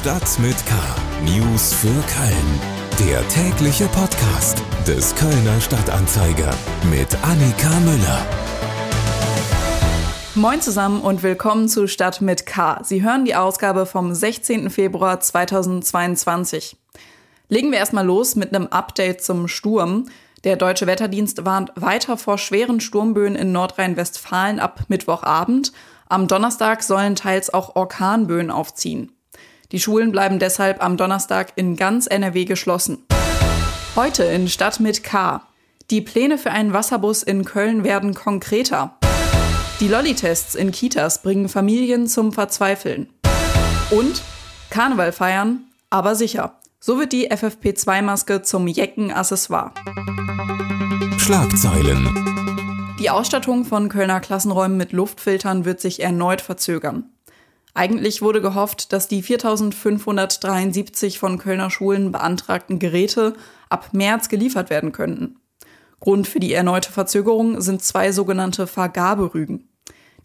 Stadt mit K. News für Köln. Der tägliche Podcast des Kölner Stadtanzeiger mit Annika Müller. Moin zusammen und willkommen zu Stadt mit K. Sie hören die Ausgabe vom 16. Februar 2022. Legen wir erstmal los mit einem Update zum Sturm. Der Deutsche Wetterdienst warnt weiter vor schweren Sturmböen in Nordrhein-Westfalen ab Mittwochabend. Am Donnerstag sollen teils auch Orkanböen aufziehen. Die Schulen bleiben deshalb am Donnerstag in ganz NRW geschlossen. Heute in Stadt mit K. Die Pläne für einen Wasserbus in Köln werden konkreter. Die Lolli-Tests in Kitas bringen Familien zum Verzweifeln. Und Karneval feiern, aber sicher. So wird die FFP2-Maske zum Jecken-Accessoire. Schlagzeilen. Die Ausstattung von Kölner Klassenräumen mit Luftfiltern wird sich erneut verzögern. Eigentlich wurde gehofft, dass die 4573 von Kölner Schulen beantragten Geräte ab März geliefert werden könnten. Grund für die erneute Verzögerung sind zwei sogenannte Vergaberügen.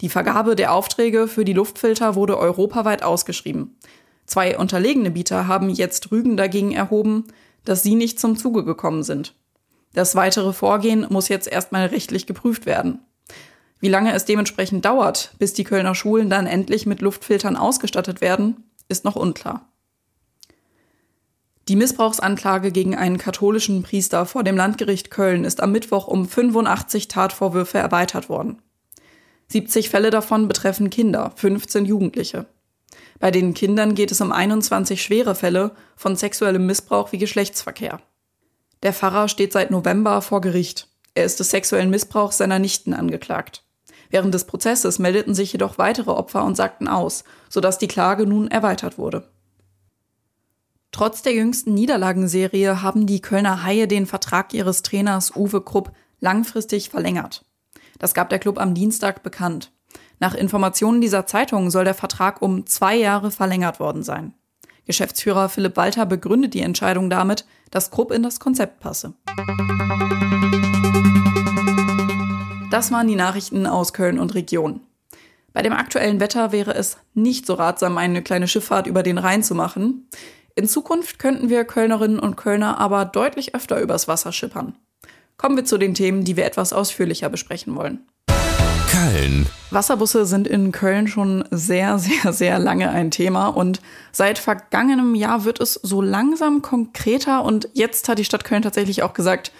Die Vergabe der Aufträge für die Luftfilter wurde europaweit ausgeschrieben. Zwei unterlegene Bieter haben jetzt Rügen dagegen erhoben, dass sie nicht zum Zuge gekommen sind. Das weitere Vorgehen muss jetzt erstmal rechtlich geprüft werden. Wie lange es dementsprechend dauert, bis die Kölner Schulen dann endlich mit Luftfiltern ausgestattet werden, ist noch unklar. Die Missbrauchsanklage gegen einen katholischen Priester vor dem Landgericht Köln ist am Mittwoch um 85 Tatvorwürfe erweitert worden. 70 Fälle davon betreffen Kinder, 15 Jugendliche. Bei den Kindern geht es um 21 schwere Fälle von sexuellem Missbrauch wie Geschlechtsverkehr. Der Pfarrer steht seit November vor Gericht. Er ist des sexuellen Missbrauchs seiner Nichten angeklagt. Während des Prozesses meldeten sich jedoch weitere Opfer und sagten aus, sodass die Klage nun erweitert wurde. Trotz der jüngsten Niederlagenserie haben die Kölner Haie den Vertrag ihres Trainers Uwe Krupp langfristig verlängert. Das gab der Club am Dienstag bekannt. Nach Informationen dieser Zeitung soll der Vertrag um zwei Jahre verlängert worden sein. Geschäftsführer Philipp Walter begründet die Entscheidung damit, dass Krupp in das Konzept passe. Das waren die Nachrichten aus Köln und Region. Bei dem aktuellen Wetter wäre es nicht so ratsam, eine kleine Schifffahrt über den Rhein zu machen. In Zukunft könnten wir Kölnerinnen und Kölner aber deutlich öfter übers Wasser schippern. Kommen wir zu den Themen, die wir etwas ausführlicher besprechen wollen. Köln. Wasserbusse sind in Köln schon sehr, sehr, sehr lange ein Thema und seit vergangenem Jahr wird es so langsam konkreter und jetzt hat die Stadt Köln tatsächlich auch gesagt,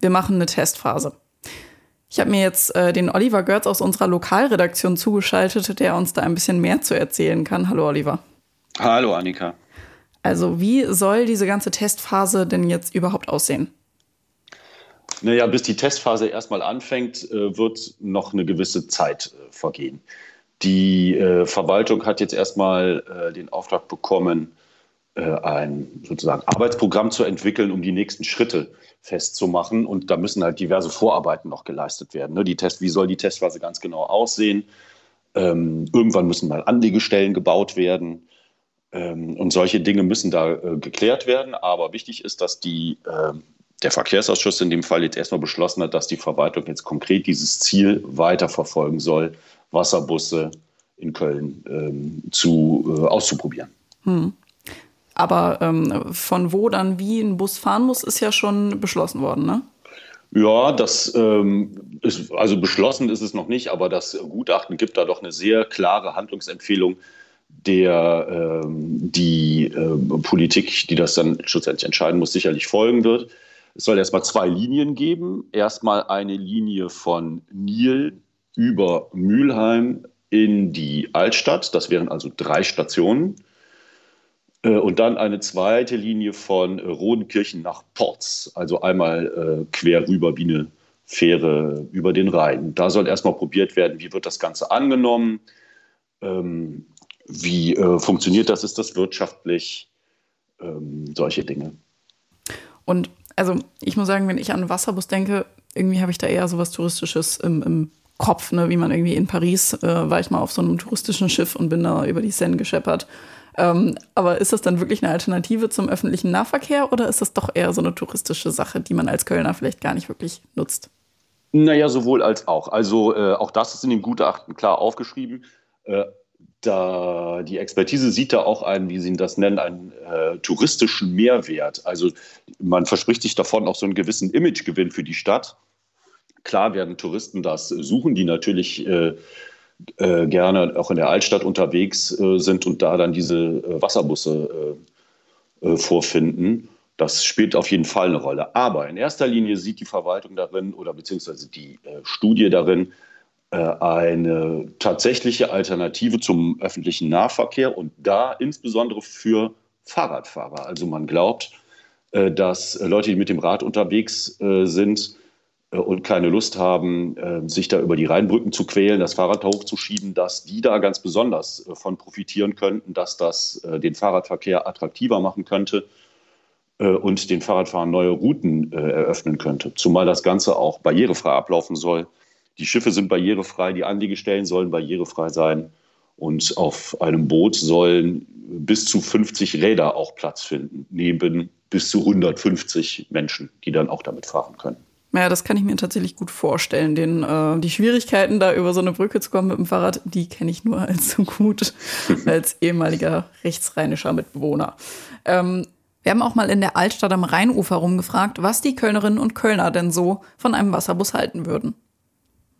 wir machen eine Testphase. Ich habe mir jetzt äh, den Oliver Görz aus unserer Lokalredaktion zugeschaltet, der uns da ein bisschen mehr zu erzählen kann. Hallo Oliver. Hallo Annika. Also wie soll diese ganze Testphase denn jetzt überhaupt aussehen? Naja, bis die Testphase erstmal anfängt, äh, wird noch eine gewisse Zeit äh, vergehen. Die äh, Verwaltung hat jetzt erstmal den Auftrag bekommen, ein sozusagen Arbeitsprogramm zu entwickeln, um die nächsten Schritte festzumachen. Und da müssen halt diverse Vorarbeiten noch geleistet werden. Ne? Die Test, wie soll die Testphase ganz genau aussehen? Ähm, irgendwann müssen mal Anlegestellen gebaut werden. Ähm, und solche Dinge müssen da geklärt werden. Aber wichtig ist, dass die ähm, der Verkehrsausschuss in dem Fall jetzt erstmal beschlossen hat, dass die Verwaltung jetzt konkret dieses Ziel weiterverfolgen soll, Wasserbusse in Köln ähm, zu, äh, auszuprobieren. Hm. Aber ähm, von wo dann wie ein Bus fahren muss, ist ja schon beschlossen worden, ne? Ja, das ähm, ist, also beschlossen ist es noch nicht, aber das Gutachten gibt da doch eine sehr klare Handlungsempfehlung, der ähm, die äh, Politik, die das dann schlussendlich entscheiden muss, sicherlich folgen wird. Es soll erstmal zwei Linien geben. Erstmal eine Linie von Nil über Mülheim in die Altstadt. Das wären also drei Stationen. Äh, und dann eine zweite Linie von Rodenkirchen nach Porz. Also einmal äh, quer rüber wie eine Fähre über den Rhein. Da soll erstmal probiert werden, wie wird das Ganze angenommen, ähm, wie äh, funktioniert das, ist das wirtschaftlich, ähm, solche Dinge. Und also ich muss sagen, wenn ich an Wasserbus denke, irgendwie habe ich da eher so was Touristisches im, im Kopf, ne? wie man irgendwie in Paris äh, war ich mal auf so einem touristischen Schiff und bin da über die Seine gescheppert. Ähm, aber ist das dann wirklich eine Alternative zum öffentlichen Nahverkehr oder ist das doch eher so eine touristische Sache, die man als Kölner vielleicht gar nicht wirklich nutzt? Naja, sowohl als auch. Also äh, auch das ist in dem Gutachten klar aufgeschrieben. Äh, da die Expertise sieht da auch einen, wie Sie das nennen, einen äh, touristischen Mehrwert. Also man verspricht sich davon auch so einen gewissen Imagegewinn für die Stadt. Klar werden Touristen das suchen, die natürlich äh, äh, gerne auch in der Altstadt unterwegs äh, sind und da dann diese äh, Wasserbusse äh, vorfinden. Das spielt auf jeden Fall eine Rolle. Aber in erster Linie sieht die Verwaltung darin oder beziehungsweise die Studie darin, äh, eine tatsächliche Alternative zum öffentlichen Nahverkehr und da insbesondere für Fahrradfahrer. Also man glaubt, äh, dass Leute, die mit dem Rad unterwegs äh, sind und keine Lust haben, sich da über die Rheinbrücken zu quälen, das Fahrrad da hochzuschieben, dass die da ganz besonders von profitieren könnten, dass das den Fahrradverkehr attraktiver machen könnte und den Fahrradfahrern neue Routen eröffnen könnte. Zumal das Ganze auch barrierefrei ablaufen soll. Die Schiffe sind barrierefrei, die Anliegestellen sollen barrierefrei sein und auf einem Boot sollen bis zu 50 Räder auch Platz finden, neben bis zu 150 Menschen, die dann auch damit fahren können. Ja, das kann ich mir tatsächlich gut vorstellen. Den, äh, die Schwierigkeiten, da über so eine Brücke zu kommen mit dem Fahrrad, die kenne ich nur allzu gut als ehemaliger rechtsrheinischer Mitbewohner. Ähm, wir haben auch mal in der Altstadt am Rheinufer rumgefragt, was die Kölnerinnen und Kölner denn so von einem Wasserbus halten würden.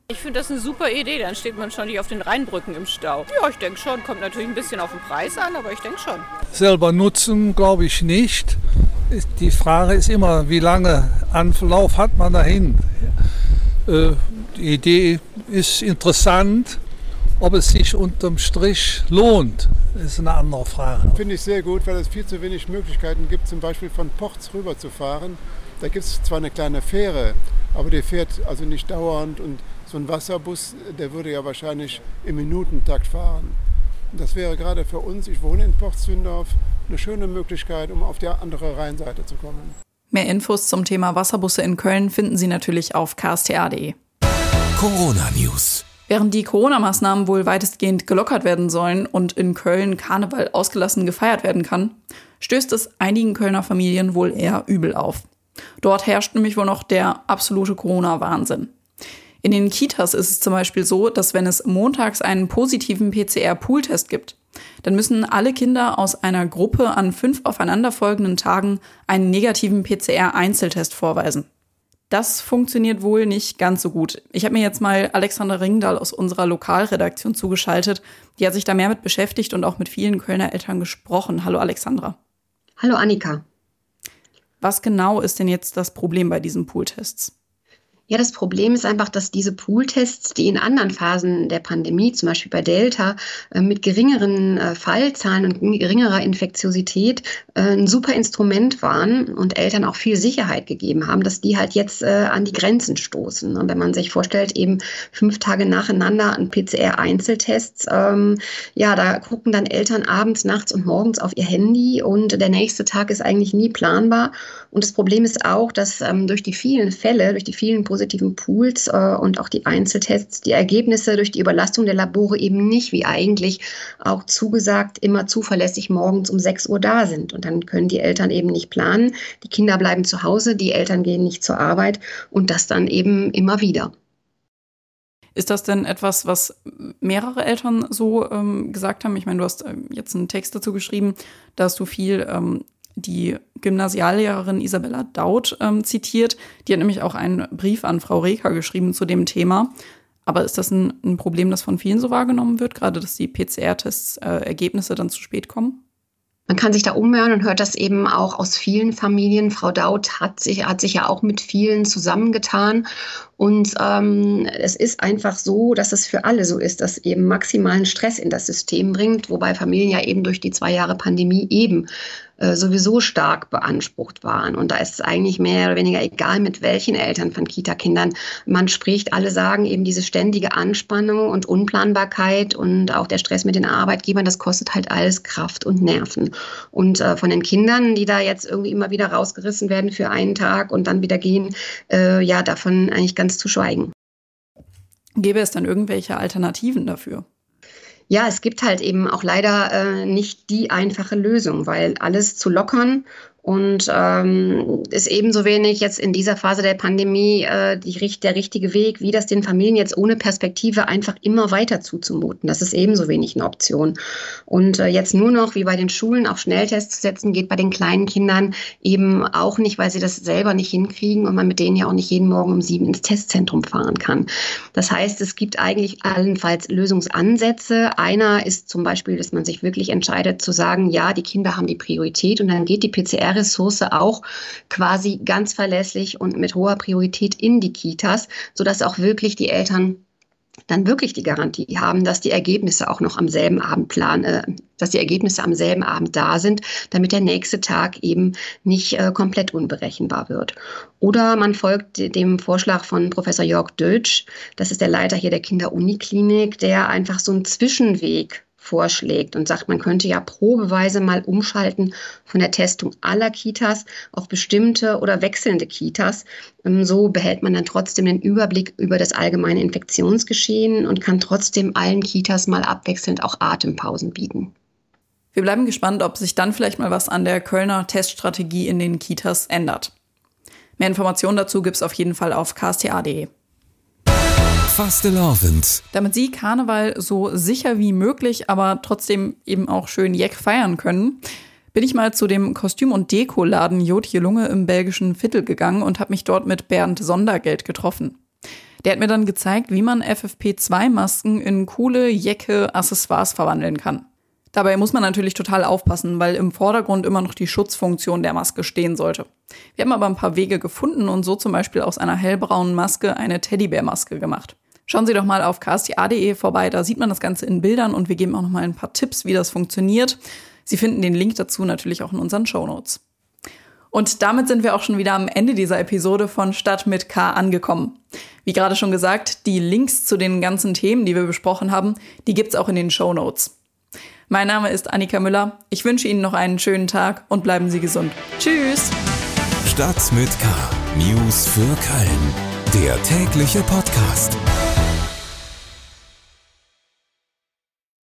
Ich finde das eine super Idee, dann steht man schon nicht auf den Rheinbrücken im Stau. Ja, ich denke schon. Kommt natürlich ein bisschen auf den Preis an, aber ich denke schon. Selber nutzen glaube ich nicht. Die Frage ist immer, wie lange Anlauf hat man dahin? Äh, die Idee ist interessant. Ob es sich unterm Strich lohnt, ist eine andere Frage. Finde ich sehr gut, weil es viel zu wenig Möglichkeiten gibt, zum Beispiel von Ports rüber zu fahren. Da gibt es zwar eine kleine Fähre, aber die fährt also nicht dauernd und so ein Wasserbus, der würde ja wahrscheinlich im Minutentakt fahren. Das wäre gerade für uns, ich wohne in Portzündorf, eine schöne Möglichkeit, um auf die andere Rheinseite zu kommen. Mehr Infos zum Thema Wasserbusse in Köln finden Sie natürlich auf ksta.de. Corona News. Während die Corona-Maßnahmen wohl weitestgehend gelockert werden sollen und in Köln Karneval ausgelassen gefeiert werden kann, stößt es einigen Kölner Familien wohl eher übel auf. Dort herrscht nämlich wohl noch der absolute Corona-Wahnsinn. In den Kitas ist es zum Beispiel so, dass wenn es montags einen positiven PCR-Pooltest gibt, dann müssen alle Kinder aus einer Gruppe an fünf aufeinanderfolgenden Tagen einen negativen PCR-Einzeltest vorweisen. Das funktioniert wohl nicht ganz so gut. Ich habe mir jetzt mal Alexander Ringdahl aus unserer Lokalredaktion zugeschaltet. Die hat sich da mehr mit beschäftigt und auch mit vielen Kölner Eltern gesprochen. Hallo Alexandra. Hallo Annika. Was genau ist denn jetzt das Problem bei diesen Pooltests? Ja, das Problem ist einfach, dass diese Pooltests, die in anderen Phasen der Pandemie, zum Beispiel bei Delta, äh, mit geringeren äh, Fallzahlen und geringerer Infektiosität äh, ein super Instrument waren und Eltern auch viel Sicherheit gegeben haben, dass die halt jetzt an die Grenzen stoßen. Und wenn man sich vorstellt, eben fünf Tage nacheinander an PCR-Einzeltests, ähm, ja, da gucken dann Eltern abends, nachts und morgens auf ihr Handy und der nächste Tag ist eigentlich nie planbar. Und das Problem ist auch, dass ähm, durch die vielen Fälle, durch die vielen positiven Pools äh, und auch die Einzeltests die Ergebnisse durch die Überlastung der Labore eben nicht, wie eigentlich auch zugesagt, immer zuverlässig morgens um 6 Uhr da sind. Und dann können die Eltern eben nicht planen. Die Kinder bleiben zu Hause, die Eltern gehen nicht zur Arbeit und das dann eben immer wieder. Ist das denn etwas, was mehrere Eltern so ähm, gesagt haben? Ich meine, du hast ähm, jetzt einen Text dazu geschrieben, dass du viel ähm, die Gymnasiallehrerin Isabella Daut ähm, zitiert. Die hat nämlich auch einen Brief an Frau Reker geschrieben zu dem Thema. Aber ist das ein, ein Problem, das von vielen so wahrgenommen wird, gerade dass die PCR-Tests äh, Ergebnisse dann zu spät kommen? Man kann sich da umhören und hört das eben auch aus vielen Familien. Frau Daut hat sich, hat sich ja auch mit vielen zusammengetan. Und ähm, es ist einfach so, dass es für alle so ist, dass eben maximalen Stress in das System bringt, wobei Familien ja eben durch die zwei Jahre Pandemie eben äh, sowieso stark beansprucht waren. Und da ist es eigentlich mehr oder weniger egal, mit welchen Eltern von Kita-Kindern man spricht. Alle sagen eben diese ständige Anspannung und Unplanbarkeit und auch der Stress mit den Arbeitgebern, das kostet halt alles Kraft und Nerven. Und äh, von den Kindern, die da jetzt irgendwie immer wieder rausgerissen werden für einen Tag und dann wieder gehen, äh, ja, davon eigentlich ganz zu schweigen. Gäbe es dann irgendwelche Alternativen dafür? Ja, es gibt halt eben auch leider äh, nicht die einfache Lösung, weil alles zu lockern und ähm, ist ebenso wenig jetzt in dieser Phase der Pandemie äh, die, der richtige Weg, wie das den Familien jetzt ohne Perspektive einfach immer weiter zuzumuten. Das ist ebenso wenig eine Option. Und äh, jetzt nur noch, wie bei den Schulen, auf Schnelltests zu setzen, geht bei den kleinen Kindern eben auch nicht, weil sie das selber nicht hinkriegen und man mit denen ja auch nicht jeden Morgen um sieben ins Testzentrum fahren kann. Das heißt, es gibt eigentlich allenfalls Lösungsansätze. Einer ist zum Beispiel, dass man sich wirklich entscheidet zu sagen, ja, die Kinder haben die Priorität und dann geht die PCR Ressource auch quasi ganz verlässlich und mit hoher Priorität in die Kitas, sodass auch wirklich die Eltern dann wirklich die Garantie haben, dass die Ergebnisse auch noch am selben Abend planen, äh, dass die Ergebnisse am selben Abend da sind, damit der nächste Tag eben nicht äh, komplett unberechenbar wird. Oder man folgt dem Vorschlag von Professor Jörg Dötsch, das ist der Leiter hier der Kinder-Uniklinik, der einfach so einen Zwischenweg vorschlägt und sagt, man könnte ja probeweise mal umschalten von der Testung aller Kitas auf bestimmte oder wechselnde Kitas. Ähm, so behält man dann trotzdem den Überblick über das allgemeine Infektionsgeschehen und kann trotzdem allen Kitas mal abwechselnd auch Atempausen bieten. Wir bleiben gespannt, ob sich dann vielleicht mal was an der Kölner Teststrategie in den Kitas ändert. Mehr Informationen dazu gibt es auf jeden Fall auf ksta.de. Fastelovend. Damit Sie Karneval so sicher wie möglich, aber trotzdem eben auch schön Jeck feiern können, bin ich mal zu dem Kostüm- und Dekoladen Jotje Lunge im belgischen Viertel gegangen und habe mich dort mit Bernd Sondergeld getroffen. Der hat mir dann gezeigt, wie man FFP2-Masken in coole, jecke Accessoires verwandeln kann. Dabei muss man natürlich total aufpassen, weil im Vordergrund immer noch die Schutzfunktion der Maske stehen sollte. Wir haben aber ein paar Wege gefunden und so zum Beispiel aus einer hellbraunen Maske eine Teddybärmaske gemacht. Schauen Sie doch mal auf ksta.de vorbei, da sieht man das Ganze in Bildern und wir geben auch noch mal ein paar Tipps, wie das funktioniert. Sie finden den Link dazu natürlich auch in unseren Show Notes. Und damit sind wir auch schon wieder am Ende dieser Episode von Stadt mit K angekommen. Wie gerade schon gesagt, die Links zu den ganzen Themen, die wir besprochen haben, die gibt's auch in den Show Notes. Mein Name ist Annika Müller. Ich wünsche Ihnen noch einen schönen Tag und bleiben Sie gesund. Tschüss! Stadt mit K. News für Köln. Der tägliche Podcast.